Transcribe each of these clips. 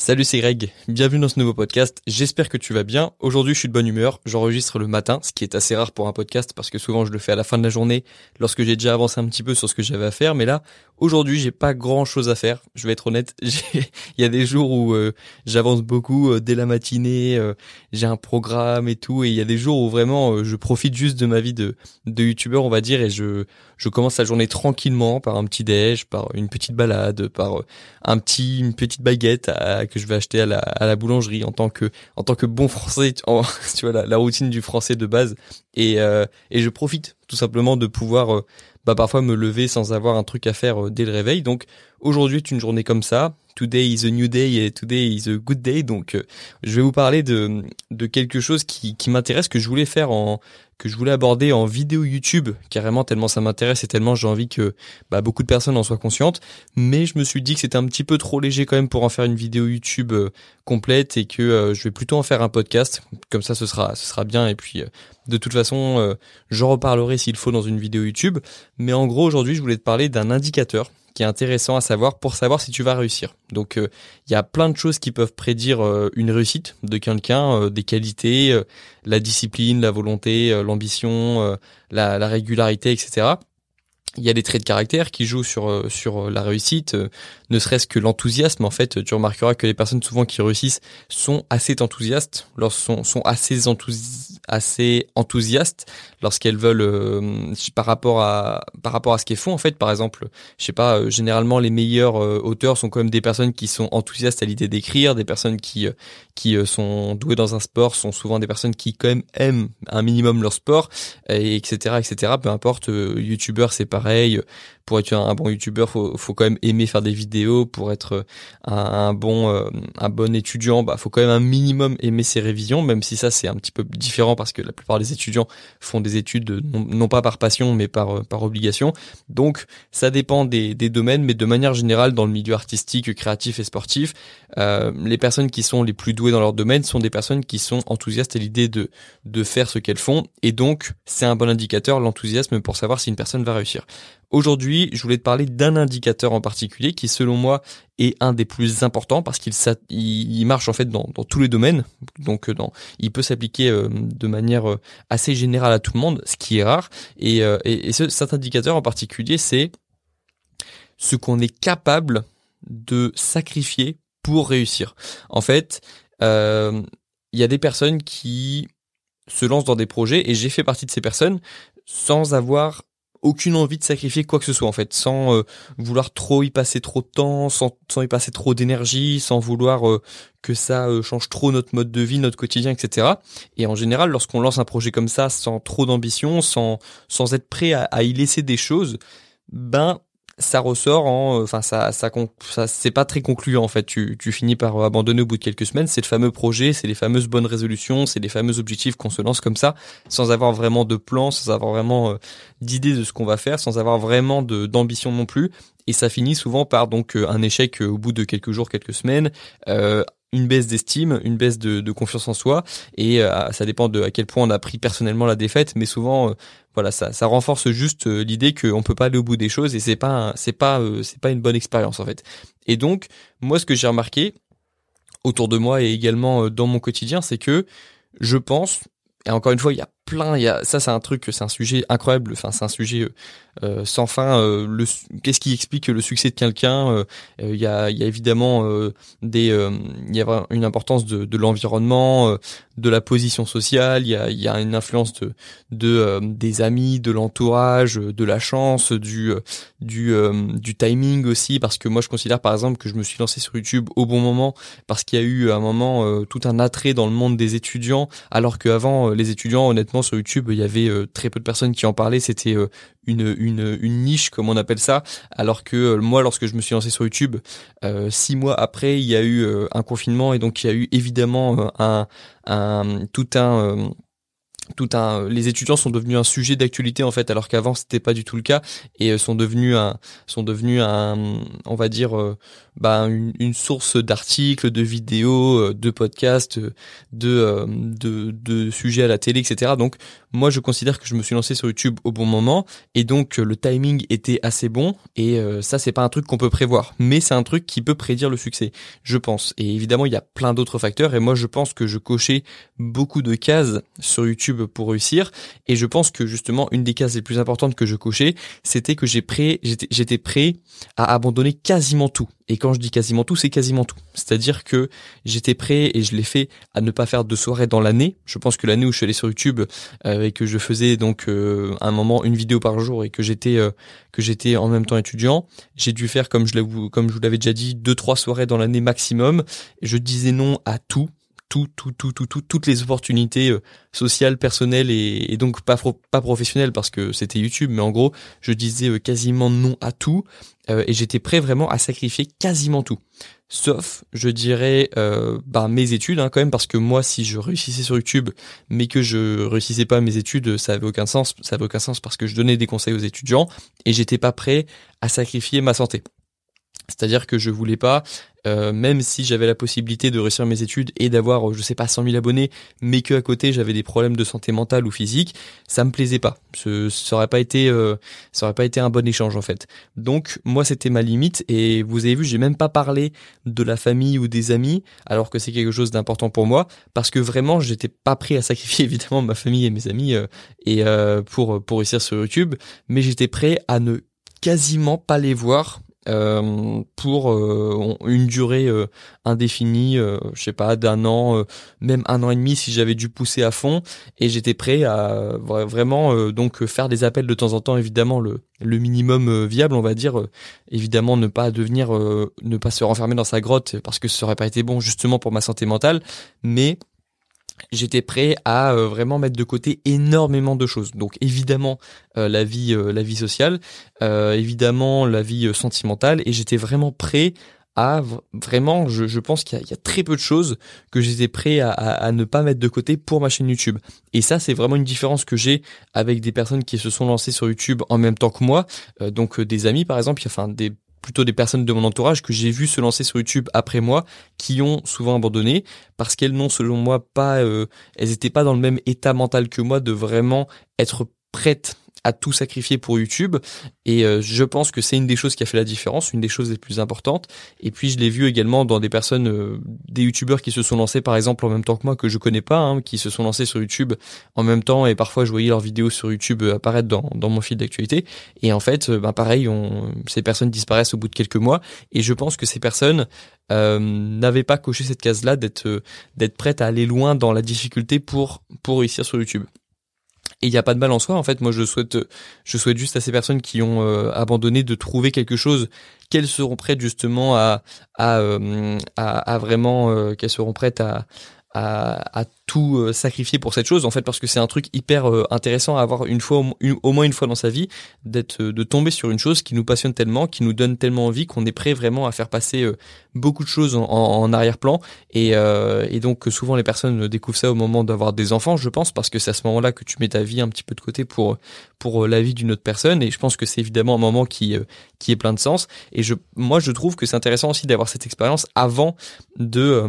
Salut, c'est Greg. Bienvenue dans ce nouveau podcast. J'espère que tu vas bien. Aujourd'hui, je suis de bonne humeur. J'enregistre le matin, ce qui est assez rare pour un podcast parce que souvent je le fais à la fin de la journée lorsque j'ai déjà avancé un petit peu sur ce que j'avais à faire. Mais là, aujourd'hui, j'ai pas grand chose à faire. Je vais être honnête. Il y a des jours où euh, j'avance beaucoup euh, dès la matinée. Euh, j'ai un programme et tout. Et il y a des jours où vraiment je profite juste de ma vie de, de youtubeur, on va dire, et je, je commence la journée tranquillement par un petit déj, par une petite balade, par un petit, une petite baguette à que je vais acheter à la, à la boulangerie en tant que en tant que bon français, tu, vois la, la, routine du français de base et euh, et je profite tout simplement de pouvoir euh, bah parfois me lever sans avoir un truc à faire euh, dès le réveil. Donc aujourd'hui est une journée comme ça. Today is a new day et today is a good day. Donc je vais vous parler de de quelque chose qui qui m'intéresse que je voulais faire en que je voulais aborder en vidéo YouTube, carrément tellement ça m'intéresse et tellement j'ai envie que bah, beaucoup de personnes en soient conscientes. Mais je me suis dit que c'était un petit peu trop léger quand même pour en faire une vidéo YouTube euh, complète et que euh, je vais plutôt en faire un podcast. Comme ça, ce sera, ce sera bien. Et puis, euh, de toute façon, j'en reparlerai s'il faut dans une vidéo YouTube. Mais en gros, aujourd'hui, je voulais te parler d'un indicateur qui est intéressant à savoir pour savoir si tu vas réussir. Donc il y a plein de choses qui peuvent prédire une réussite de quelqu'un, des qualités, la discipline, la volonté, l'ambition, la, la, régularité, etc il y a des traits de caractère qui jouent sur euh, sur euh, la réussite, euh, ne serait-ce que l'enthousiasme. En fait, tu remarqueras que les personnes souvent qui réussissent sont assez enthousiastes, sont sont assez assez enthousiastes lorsqu'elles veulent par rapport à par rapport à ce qu'elles font. En fait, par exemple, je sais pas, généralement les meilleurs auteurs sont quand même des personnes qui sont enthousiastes à l'idée d'écrire, des personnes qui qui sont douées dans un sport sont souvent des personnes qui quand même aiment un minimum leur sport, et etc etc. Peu importe, youtubeur c'est pas pareil. Pour être un bon youtubeur, faut, faut quand même aimer faire des vidéos. Pour être un, bon euh, un bon étudiant, bah faut quand même un minimum aimer ses révisions, même si ça c'est un petit peu différent parce que la plupart des étudiants font des études non, pas par passion mais par euh, par obligation. Donc ça dépend des, des domaines, mais de manière générale dans le milieu artistique, créatif et sportif, euh, les personnes qui sont les plus douées dans leur domaine sont des personnes qui sont enthousiastes à l'idée de de faire ce qu'elles font et donc c'est un bon indicateur l'enthousiasme pour savoir si une personne va réussir. Aujourd'hui, je voulais te parler d'un indicateur en particulier qui, selon moi, est un des plus importants parce qu'il il marche en fait dans, tous les domaines. Donc, euh, il peut s'appliquer euh, de manière euh, assez générale à tout le monde, ce qui est rare. Et, et, ce, cet indicateur en particulier, c'est ce qu'on est capable de sacrifier pour réussir. En fait, il y a des personnes qui se lancent dans des projets et j'ai fait partie de ces personnes sans avoir aucune envie de sacrifier quoi que ce soit en fait, sans euh, vouloir trop y passer trop de temps, sans, sans y passer trop d'énergie, sans vouloir euh, que ça euh, change trop notre mode de vie, notre quotidien, etc. Et en général, lorsqu'on lance un projet comme ça, sans trop d'ambition, sans sans être prêt à, à, y laisser des choses, ben ça ressort en, euh, enfin ça, ça, ça c'est pas très concluant en fait. Tu, tu finis par abandonner au bout de quelques semaines. C'est le fameux projet, c'est les fameuses bonnes résolutions, c'est les fameux objectifs qu'on se lance comme ça, sans avoir vraiment de plan, sans avoir vraiment euh, d'idée de ce qu'on va faire, sans avoir vraiment d'ambition non plus. Et ça finit souvent par donc euh, un échec au bout de quelques jours, quelques semaines, une baisse d'estime, une baisse de, confiance en soi, et euh, ça dépend de à quel point on a pris personnellement la défaite, mais souvent, euh, voilà, ça, ça renforce juste euh, l'idée qu'on peut pas aller au bout des choses. Et c'est pas, c'est pas, c'est pas une bonne expérience en fait. Et donc, moi, ce que j'ai remarqué autour de moi et également dans mon quotidien, c'est que je pense, et encore une fois, il y a plein, il y a, ça c'est un truc, c'est un sujet incroyable, enfin c'est un sujet euh, sans fin. Euh, le qu'est-ce qui explique le succès de quelqu'un euh, Il y, a, y a évidemment des, il y a une importance de, de l'environnement, de la position sociale. Il y a, y a une influence de, de des amis, de l'entourage, de la chance, du du du timing aussi. Parce que moi je considère par exemple que je me suis lancé sur YouTube au bon moment parce qu'il y a eu à un moment tout un attrait dans le monde des étudiants, alors qu'avant les étudiants honnêtement sur YouTube il y avait très peu de personnes qui en parlaient. C'était une, une, niche comme on appelle ça alors que euh, moi lorsque je me suis lancé sur YouTube euh, six mois après il y a eu euh, un confinement et donc il y a eu évidemment un tout un les étudiants sont devenus un sujet d'actualité en fait alors qu'avant c'était pas du tout le cas et euh, sont devenus un sont devenus un on va dire euh, bah, une, source d'articles de vidéos euh, de podcasts de sujets à la télé etc donc moi je considère que je me suis lancé sur YouTube au bon moment et donc le timing était assez bon et ça c'est pas un truc qu'on peut prévoir mais c'est un truc qui peut prédire le succès je pense. Et évidemment il y a plein d'autres facteurs et moi je pense que je cochais beaucoup de cases sur YouTube pour réussir. Et je pense que justement, une des cases les plus importantes que je cochais, c'était que j'étais prêt à abandonner quasiment tout. Et quand je dis quasiment tout, c'est quasiment tout. C'est-à-dire que j'étais prêt et je l'ai fait à ne pas faire de soirée dans l'année. Je pense que l'année où je suis allé sur YouTube euh, et que je faisais donc euh, un moment une vidéo par jour et que j'étais euh, que j'étais en même temps étudiant, j'ai dû faire comme je comme je vous l'avais déjà dit deux trois soirées dans l'année maximum. Je disais non à tout tout, tout, tout, tout, tout, toutes les opportunités euh, sociales, personnelles et, donc pas pas professionnelles parce que c'était YouTube, mais en gros, je disais euh, quasiment non à tout euh, et j'étais prêt vraiment à sacrifier quasiment tout. Sauf, je dirais, bah, mes études hein, quand même parce que moi, si je réussissais sur YouTube, mais que je réussissais pas mes études, ça avait aucun sens. Ça avait aucun sens parce que je donnais des conseils aux étudiants et j'étais pas prêt à sacrifier ma santé. C'est-à-dire que je voulais pas, euh, même si j'avais la possibilité de réussir mes études et d'avoir, je sais pas, 100 000 abonnés, mais que à côté j'avais des problèmes de santé mentale ou physique, ça me plaisait pas. Ce, ça aurait pas été, euh, ça aurait pas été un bon échange en fait. Donc moi c'était ma limite et vous avez vu, j'ai même pas parlé de la famille ou des amis, alors que c'est quelque chose d'important pour moi, parce que vraiment j'étais pas prêt à sacrifier évidemment ma famille et mes amis euh, et pour pour réussir sur YouTube, mais j'étais prêt à ne quasiment pas les voir euh, pour euh, une durée euh, indéfinie, je sais pas, d'un an, même un an et demi si j'avais dû pousser à fond. Et j'étais prêt à vraiment donc faire des appels de temps en temps, évidemment le, le minimum viable, on va dire. évidemment, ne pas devenir, ne pas se renfermer dans sa grotte parce que ça aurait pas été bon justement pour ma santé mentale, mais j'étais prêt à euh, vraiment mettre de côté énormément de choses. Donc évidemment euh, la vie euh, la vie sociale, évidemment la vie sentimentale et j'étais vraiment prêt à vraiment je, pense qu'il y, a très peu de choses que j'étais prêt à, à, ne pas mettre de côté pour ma chaîne YouTube. Et ça c'est vraiment une différence que j'ai avec des personnes qui se sont lancées sur YouTube en même temps que moi, donc des amis par exemple, enfin des plutôt des personnes de mon entourage que j'ai vu se lancer sur YouTube après moi, qui ont souvent abandonné parce qu'elles n'ont, selon moi, pas, euh, elles étaient pas dans le même état mental que moi de vraiment être prêtes à tout sacrifier pour YouTube et euh, je pense que c'est une des choses qui a fait la différence, une des choses les plus importantes. Et puis je l'ai vu également dans des personnes, euh, des YouTubeurs qui se sont lancés par exemple en même temps que moi que je connais pas, hein, qui se sont lancés sur YouTube en même temps et parfois je voyais leurs vidéos sur YouTube euh, apparaître dans, dans mon fil d'actualité. Et en fait, ben pareil, on, ces personnes disparaissent au bout de quelques mois et je pense que ces personnes euh, n'avaient pas coché cette case-là d'être d'être prêtes à aller loin dans la difficulté pour pour réussir sur YouTube. Et il n'y a pas de mal en soi. En fait, moi, je souhaite, je souhaite juste à ces personnes qui ont euh, abandonné de trouver quelque chose qu'elles seront prêtes justement à, à, euh, à, vraiment, euh, qu'elles seront prêtes à, à, à tout euh, sacrifier pour cette chose en fait parce que c'est un truc hyper euh, intéressant à avoir une fois au, moins une fois dans sa vie d'être euh, de tomber sur une chose qui nous passionne tellement qui nous donne tellement envie qu'on est prêt vraiment à faire passer beaucoup de choses en, en arrière-plan. Et, et donc souvent les personnes découvrent ça au moment d'avoir des enfants je pense parce que c'est à ce moment-là que tu mets ta vie un petit peu de côté pour pour la vie d'une autre personne. Et je pense que c'est évidemment un moment qui qui est plein de sens. Et je moi je trouve que c'est intéressant aussi d'avoir cette expérience avant de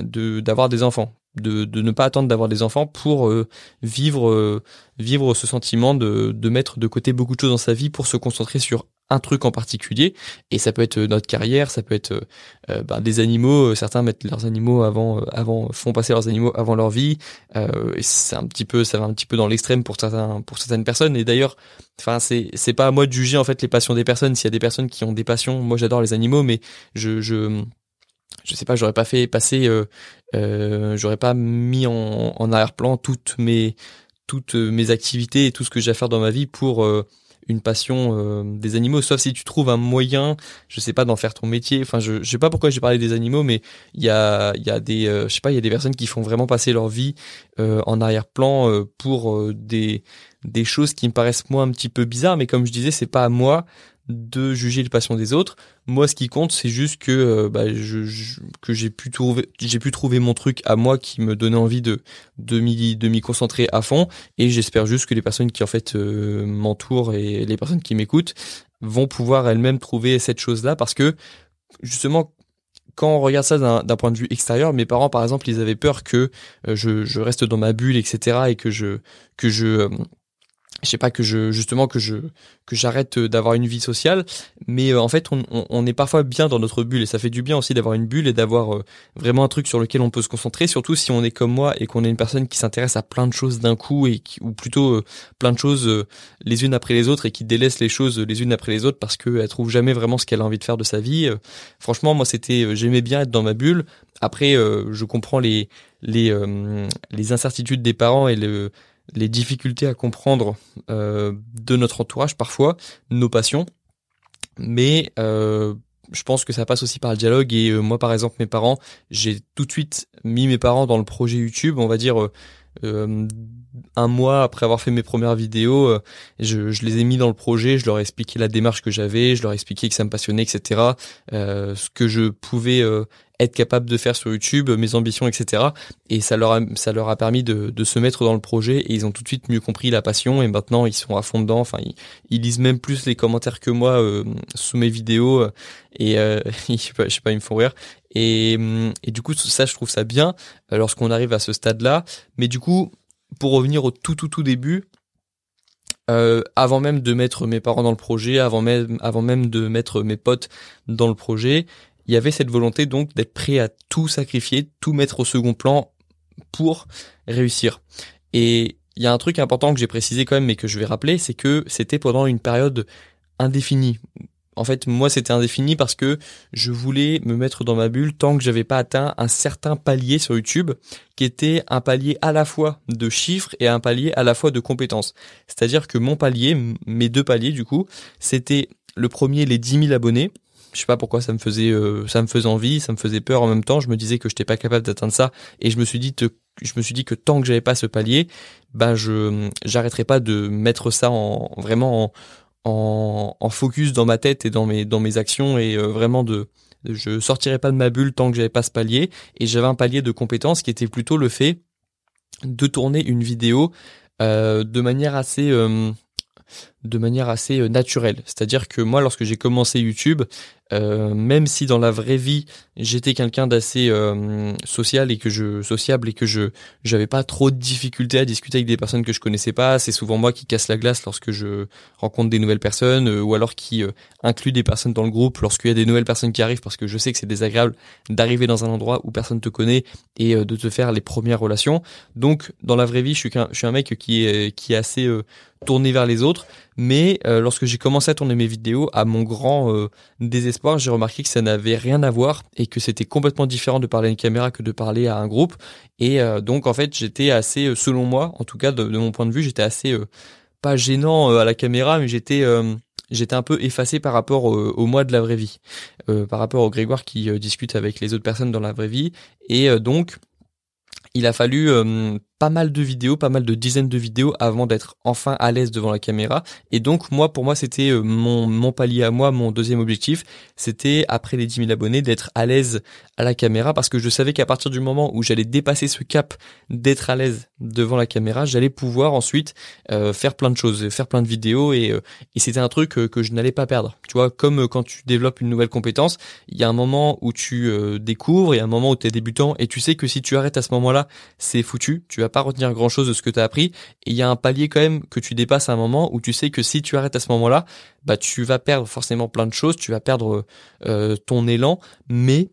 de d'avoir des enfants de, de ne pas attendre d'avoir des enfants pour euh, vivre euh, vivre ce sentiment de, de mettre de côté beaucoup de choses dans sa vie pour se concentrer sur un truc en particulier. Et ça peut être euh, notre carrière ça peut être ben, des animaux. Certains mettent leurs animaux avant avant font passer leurs animaux avant leur vie. Et c'est un petit peu ça va un petit peu dans l'extrême pour certains pour certaines personnes. Et d'ailleurs enfin c'est c'est pas à moi de juger en fait les passions des personnes. S'il y a des personnes qui ont des passions moi j'adore les animaux. Mais je je je sais pas, j'aurais pas fait passer, euh, euh, j'aurais pas mis en, en arrière-plan toutes mes toutes mes activités et tout ce que j'ai à faire dans ma vie pour euh, une passion euh, des animaux, sauf si tu trouves un moyen, je sais pas, d'en faire ton métier. Enfin, je, je sais pas pourquoi j'ai parlé des animaux, mais il y a, y a des, je sais pas, il y a des personnes qui font vraiment passer leur vie en arrière-plan pour des des choses qui me paraissent moi un petit peu bizarres, mais comme je disais, c'est pas à moi de juger les passions des autres. Moi, ce qui compte, c'est juste que euh, bah, que j'ai pu trouver j'ai pu trouver mon truc à moi qui me donnait envie de de m'y de m'y concentrer à fond. Et j'espère juste que les personnes qui en fait euh, m'entourent et les personnes qui m'écoutent vont pouvoir elles-mêmes trouver cette chose-là parce que justement quand on regarde ça d'un point de vue extérieur, mes parents, par exemple, ils avaient peur que euh, je, je, reste dans ma bulle, etc., et que je que je je sais pas que je justement que je que j'arrête d'avoir une vie sociale mais euh, en fait on, on, est parfois bien dans notre bulle et ça fait du bien aussi d'avoir une bulle et d'avoir euh, vraiment un truc sur lequel on peut se concentrer surtout si on est comme moi et qu'on est une personne qui s'intéresse à plein de choses d'un coup et qui, ou plutôt euh, plein de choses les unes après les autres et qui délaisse les choses les unes après les autres parce qu'elle trouve jamais vraiment ce qu'elle a envie de faire de sa vie. Franchement moi c'était j'aimais bien être dans ma bulle. Après je comprends les les les incertitudes des parents et le les difficultés à comprendre euh, de notre entourage parfois, nos passions. Mais euh, je pense que ça passe aussi par le dialogue. Et euh, moi, par exemple, mes parents, j'ai tout de suite mis mes parents dans le projet YouTube, on va dire un mois après avoir fait mes premières vidéos, je, je, les ai mis dans le projet, je leur ai expliqué la démarche que j'avais, je leur ai expliqué que ça me passionnait, etc. ce que je pouvais être capable de faire sur YouTube, mes ambitions, etc. Et ça leur a, permis de, se mettre dans le projet et ils ont tout de suite mieux compris la passion et maintenant ils sont à fond dedans. Enfin, ils, lisent même plus les commentaires que moi euh, sous mes vidéos et euh, je je sais pas, ils me font rire. Et, et du coup, ça, je trouve ça bien euh, lorsqu'on arrive à ce stade-là. Mais du coup, pour revenir au tout tout tout début, euh, avant même de mettre mes parents dans le projet, avant même, avant même de mettre mes potes dans le projet, il y avait cette volonté donc d'être prêt à tout sacrifier, tout mettre au second plan pour réussir. Et il y a un truc important que j'ai précisé quand même mais que je vais rappeler, c'est que c'était pendant une période indéfinie. En fait, moi, c'était indéfini parce que je voulais me mettre dans ma bulle tant que j'avais pas atteint un certain palier sur YouTube, qui était un palier à la fois de chiffres et un palier à la fois de compétences. C'est-à-dire que mon palier, mes deux paliers du coup, c'était le premier les 10 000 abonnés, je sais pas pourquoi ça me faisait euh, ça me faisait envie, ça me faisait peur en même temps. Je me disais que j'étais pas capable d'atteindre ça et je me suis dit je que tant que j'avais pas ce palier, ben je j'arrêterais pas de mettre ça en vraiment en, en, focus dans ma tête et dans mes dans mes actions et euh, vraiment de je sortirais pas de ma bulle tant que j'avais pas ce palier. Et j'avais un palier de compétences qui était plutôt le fait de tourner une vidéo euh, de manière assez de manière assez naturelle. C'est-à-dire que moi, lorsque j'ai commencé YouTube, euh, même si dans la vraie vie j'étais quelqu'un d'assez euh, social et que je sociable et que je j'avais pas trop de difficultés à discuter avec des personnes que je connaissais pas, c'est souvent moi qui casse la glace lorsque je rencontre des nouvelles personnes euh, ou alors qui inclut des personnes dans le groupe lorsqu'il y a des nouvelles personnes qui arrivent parce que je sais que c'est désagréable d'arriver dans un endroit où personne te connaît et de te faire les premières relations. Donc dans la vraie vie, je suis je suis un mec qui est qui est assez tourné vers les autres, mais lorsque j'ai commencé à tourner mes vidéos, à mon grand désespoir j'ai remarqué que ça n'avait rien à voir et que c'était complètement différent de parler à une caméra que de parler à un groupe. Et euh, donc en fait, j'étais assez, euh, selon moi, en tout cas de, mon point de vue, j'étais assez euh, pas gênant à la caméra, mais j'étais j'étais un peu effacé par rapport au, moi de la vraie vie, par rapport au Grégoire qui discute avec les autres personnes dans la vraie vie. Et donc il a fallu pas mal de vidéos, pas mal de dizaines de vidéos avant d'être enfin à l'aise devant la caméra. Et donc moi, pour moi, c'était euh, mon, mon palier à moi, mon deuxième objectif, c'était après les 10 000 abonnés d'être à l'aise à la caméra parce que je savais qu'à partir du moment où j'allais dépasser ce cap d'être à l'aise devant la caméra, j'allais pouvoir ensuite euh, faire plein de choses, faire plein de vidéos et, euh, et c'était un truc que je n'allais pas perdre. Tu vois, comme quand tu développes une nouvelle compétence, il y a un moment où tu découvres, il y a un moment où tu es débutant et tu sais que si tu arrêtes à ce moment-là, c'est foutu. Tu pas retenir grand chose de ce que tu as appris. Et il y a un palier quand même que tu dépasses à un moment où tu sais que si tu arrêtes à ce moment-là, bah tu vas perdre forcément plein de choses, tu vas perdre euh, ton élan, mais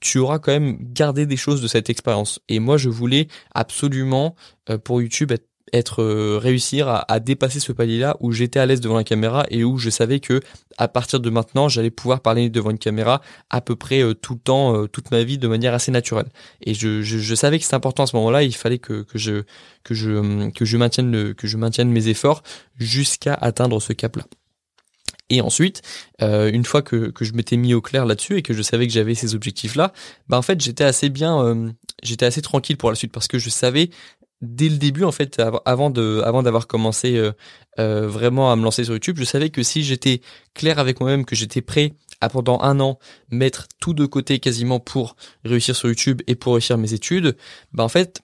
tu auras quand même gardé des choses de cette expérience. Et moi, je voulais absolument euh, pour YouTube être être euh, réussir à, dépasser ce palier-là où j'étais à l'aise devant la caméra et où je savais que à partir de maintenant j'allais pouvoir parler devant une caméra à peu près euh, tout le temps, euh, toute ma vie de manière assez naturelle. Et je, je, savais que c'était important à ce moment-là. Il fallait que, que je que je que je maintienne le que je maintienne mes efforts jusqu'à atteindre ce cap-là. Et ensuite, une fois que, que je m'étais mis au clair là-dessus et que je savais que j'avais ces objectifs-là, bah en fait j'étais assez bien, j'étais assez tranquille pour la suite parce que je savais dès le début en fait avant de avant d'avoir commencé euh, euh, vraiment à me lancer sur YouTube je savais que si j'étais clair avec moi-même que j'étais prêt à pendant un an mettre tout de côté quasiment pour réussir sur YouTube et pour réussir mes études bah en fait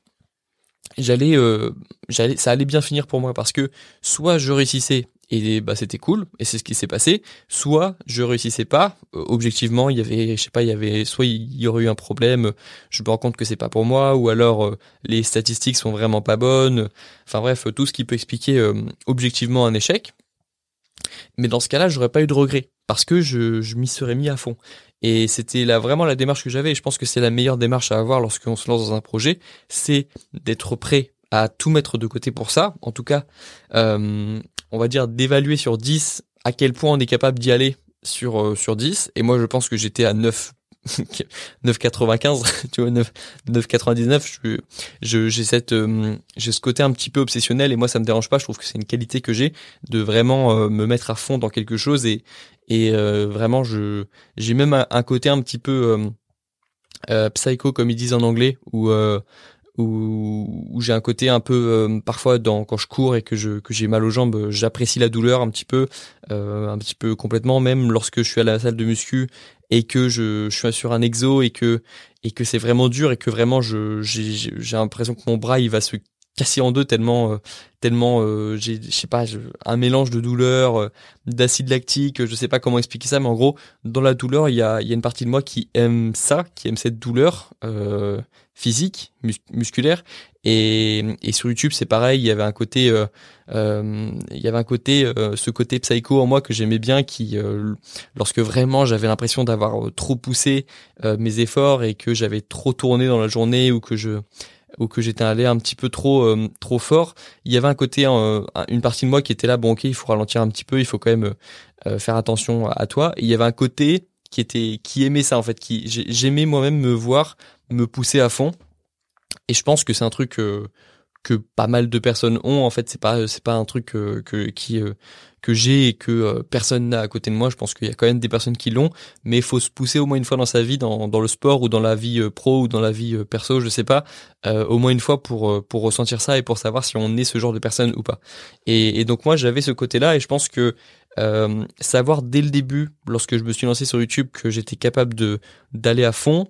j'allais euh, j'allais ça allait bien finir pour moi parce que soit je réussissais et bah c'était cool. Et c'est ce qui s'est passé. Soit je réussissais pas euh, objectivement il y avait je sais pas il y avait soit il y aurait eu un problème je me rends compte que c'est pas pour moi ou alors euh, les statistiques sont vraiment pas bonnes. Enfin bref tout ce qui peut expliquer euh, objectivement un échec. Mais dans ce cas-là j'aurais pas eu de regret parce que je, m'y serais mis à fond. Et c'était là vraiment la démarche que j'avais et je pense que c'est la meilleure démarche à avoir lorsqu'on se lance dans un projet c'est d'être prêt à tout mettre de côté pour ça. En tout cas, on va dire d'évaluer sur 10 à quel point on est capable d'y aller sur euh, sur 10 et moi je pense que j'étais à 9 9,95 tu vois 9 9,99 je j'ai cette euh, j'ai ce côté un petit peu obsessionnel et moi ça me dérange pas. Je trouve que c'est une qualité que j'ai de vraiment euh, me mettre à fond dans quelque chose et et vraiment je j'ai même un, côté un petit peu psycho comme ils disent en anglais où où, où j'ai un côté un peu euh, parfois dans quand je cours et que je que j'ai mal aux jambes, j'apprécie la douleur un petit peu, euh, un petit peu complètement même lorsque je suis à la salle de muscu et que je, je suis sur un exo et que et que c'est vraiment dur et que vraiment je j'ai j'ai l'impression que mon bras il va se cassé en deux tellement euh, tellement euh, j'ai je sais pas un mélange de douleur euh, d'acide lactique je sais pas comment expliquer ça mais en gros dans la douleur il y a il y a une partie de moi qui aime ça qui aime cette douleur physique musculaire. Et et sur YouTube c'est pareil il y avait un côté il y avait un côté ce côté psycho en moi que j'aimais bien qui lorsque vraiment j'avais l'impression d'avoir trop poussé mes efforts et que j'avais trop tourné dans la journée ou que je ou que j'étais allé un petit peu trop euh, trop fort, il y avait un côté euh, une partie de moi qui était là bon OK, il faut ralentir un petit peu, il faut quand même euh, faire attention à toi. Il y avait un côté qui était qui aimait ça en fait, qui j'aimais moi-même me voir me pousser à fond. Et je pense que c'est un truc que pas mal de personnes ont en fait c'est pas c'est pas un truc que qui que j'ai et que euh, personne n'a à côté de moi. Je pense qu'il y a quand même des personnes qui l'ont, mais il faut se pousser au moins une fois dans sa vie, dans, dans le sport ou dans la vie euh, pro ou dans la vie euh, perso, je sais pas, au moins une fois pour pour ressentir ça et pour savoir si on est ce genre de personne ou pas. Et, et donc moi j'avais ce côté-là et je pense que savoir dès le début, lorsque je me suis lancé sur YouTube, que j'étais capable de d'aller à fond,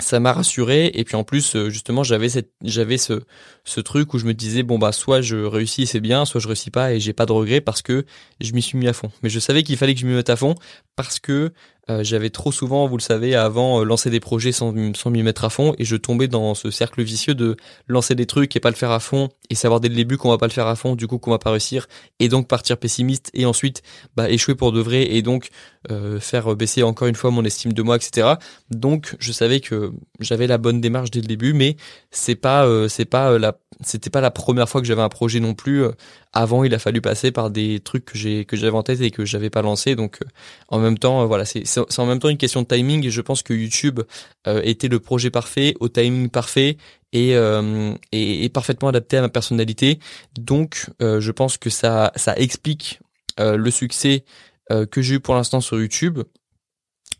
ça m'a rassuré et puis en plus euh, justement j'avais cette j'avais ce ce truc où je me disais bon bah soit je réussis c'est bien soit je réussis pas et j'ai pas de regrets parce que je m'y suis mis à fond. Mais je savais qu'il fallait que je m'y mette à fond parce que euh, j'avais trop souvent, vous le savez, avant euh, lancé des projets sans, sans m'y mettre à fond et je tombais dans ce cercle vicieux de lancer des trucs et pas le faire à fond et savoir dès le début qu'on va pas le faire à fond, du coup qu'on va pas réussir et donc partir pessimiste et ensuite bah, échouer pour de vrai et donc euh, faire baisser encore une fois mon estime de moi, etc. Donc je savais que j'avais la bonne démarche dès le début, mais c'est pas c'est pas la c'était pas la première fois que j'avais un projet non plus. Avant, il a fallu passer par des trucs que j'ai que j'avais en tête et que j'avais pas lancé. Donc, en même temps, voilà, c'est c'est en même temps une question de timing et je pense que YouTube euh, était le projet parfait au timing parfait et, euh, parfaitement adapté à ma personnalité. Donc euh, je pense que ça ça explique le succès que j'ai eu pour l'instant sur YouTube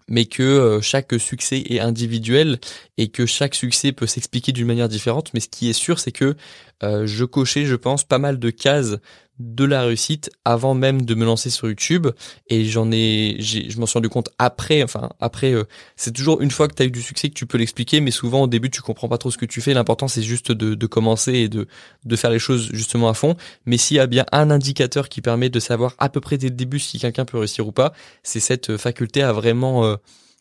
mais que chaque succès est individuel et que chaque succès peut s'expliquer d'une manière différente. Mais ce qui est sûr, c'est que je cochais, je pense, pas mal de cases de la réussite avant même de me lancer sur YouTube. Et j'en ai, je m'en suis rendu compte après enfin après euh, c'est toujours une fois que tu as eu du succès que tu peux l'expliquer mais souvent au début tu comprends pas trop ce que tu fais. L'important c'est juste de, de commencer et de de faire les choses justement à fond. Mais s'il y a bien un indicateur qui permet de savoir à peu près dès le début si quelqu'un peut réussir ou pas c'est cette faculté à vraiment euh,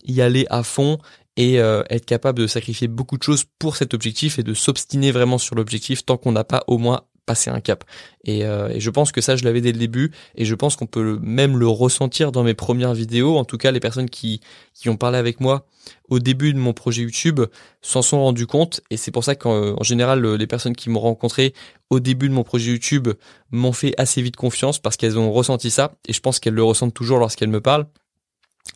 y aller à fond et euh, être capable de sacrifier beaucoup de choses pour cet objectif et de s'obstiner vraiment sur l'objectif tant qu'on n'a pas au moins passer un cap. Euh, et, je pense que ça, je l'avais dès le début, et je pense qu'on peut même le ressentir dans mes premières vidéos. En tout cas, les personnes qui, qui ont parlé avec moi au début de mon projet YouTube s'en sont rendus compte, et c'est pour ça qu'en général, les personnes qui m'ont rencontré au début de mon projet YouTube m'ont fait assez vite confiance parce qu'elles ont ressenti ça, et je pense qu'elles le ressentent toujours lorsqu'elles me parlent.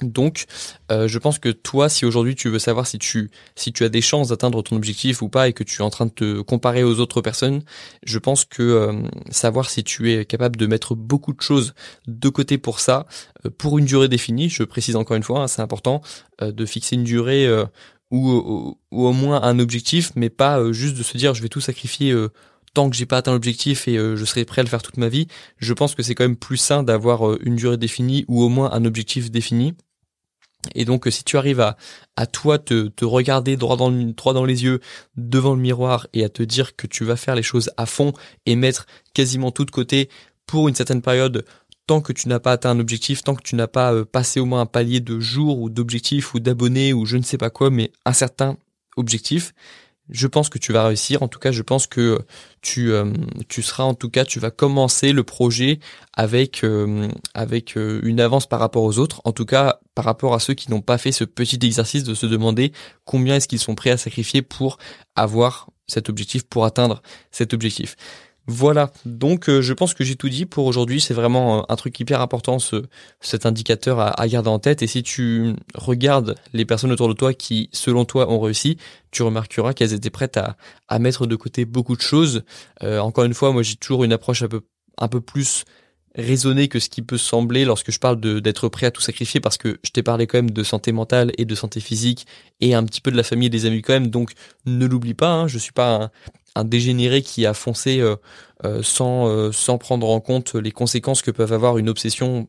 Donc, euh, je pense que toi, si aujourd'hui tu veux savoir si tu si tu as des chances d'atteindre ton objectif ou pas et que tu es en train de te comparer aux autres personnes, je pense que euh, savoir si tu es capable de mettre beaucoup de choses de côté pour ça, euh, pour une durée définie, je précise encore une fois, hein, c'est important de fixer une durée ou, ou, au moins un objectif, mais pas juste de se dire je vais tout sacrifier tant que j'ai pas atteint l'objectif et je serai prêt à le faire toute ma vie. Je pense que c'est quand même plus sain d'avoir une durée définie ou au moins un objectif défini. Et donc, si tu arrives à, à toi te, te regarder droit dans, droit dans les yeux devant le miroir et à te dire que tu vas faire les choses à fond et mettre quasiment tout de côté pour une certaine période tant que tu n'as pas atteint un objectif, tant que tu n'as pas euh, passé au moins un palier de jours ou d'objectifs ou d'abonnés ou je ne sais pas quoi, mais un certain objectif, je pense que tu vas réussir. En tout cas, je pense que tu euh, tu seras en tout cas, tu vas commencer le projet avec euh, avec une avance par rapport aux autres. En tout cas, par rapport à ceux qui n'ont pas fait ce petit exercice de se demander combien est-ce qu'ils sont prêts à sacrifier pour avoir cet objectif, pour atteindre cet objectif. Voilà, donc euh, je pense que j'ai tout dit pour aujourd'hui. C'est vraiment euh, un truc hyper important, ce, cet indicateur à, garder en tête. Et si tu regardes les personnes autour de toi qui, selon toi, ont réussi, tu remarqueras qu'elles étaient prêtes à, à, mettre de côté beaucoup de choses. Euh, encore une fois, moi j'ai toujours une approche un peu, un peu plus raisonnée que ce qui peut sembler lorsque je parle d'être prêt à tout sacrifier parce que je t'ai parlé quand même de santé mentale et de santé physique et un petit peu de la famille et des amis quand même donc ne l'oublie pas hein, je suis pas un, un dégénéré qui a foncé euh, euh, sans euh, sans prendre en compte les conséquences que peuvent avoir une obsession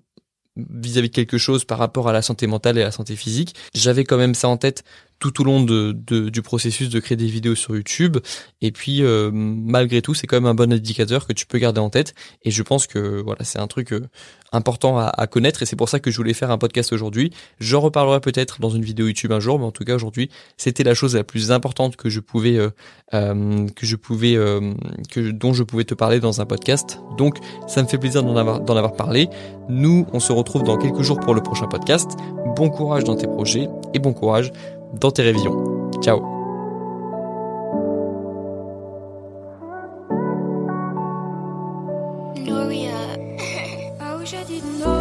vis-à-vis de quelque chose par rapport à la santé mentale et à la santé physique. J'avais quand même ça en tête tout au long de, du processus de créer des vidéos sur YouTube. Et puis, euh, malgré tout, c'est quand même un bon indicateur que tu peux garder en tête. Et je pense que voilà, c'est un truc euh, important à, à, connaître. Et c'est pour ça que je voulais faire un podcast aujourd'hui. J'en reparlerai peut-être dans une vidéo YouTube un jour, mais en tout cas aujourd'hui, c'était la chose la plus importante que je pouvais, euh, euh que je pouvais, que dont je pouvais te parler dans un podcast. Donc, ça me fait plaisir d'en avoir, d'en avoir parlé. Nous, on se retrouve dans quelques jours pour le prochain podcast. Bon courage dans tes projets et bon courage dans tes révisions. Ciao.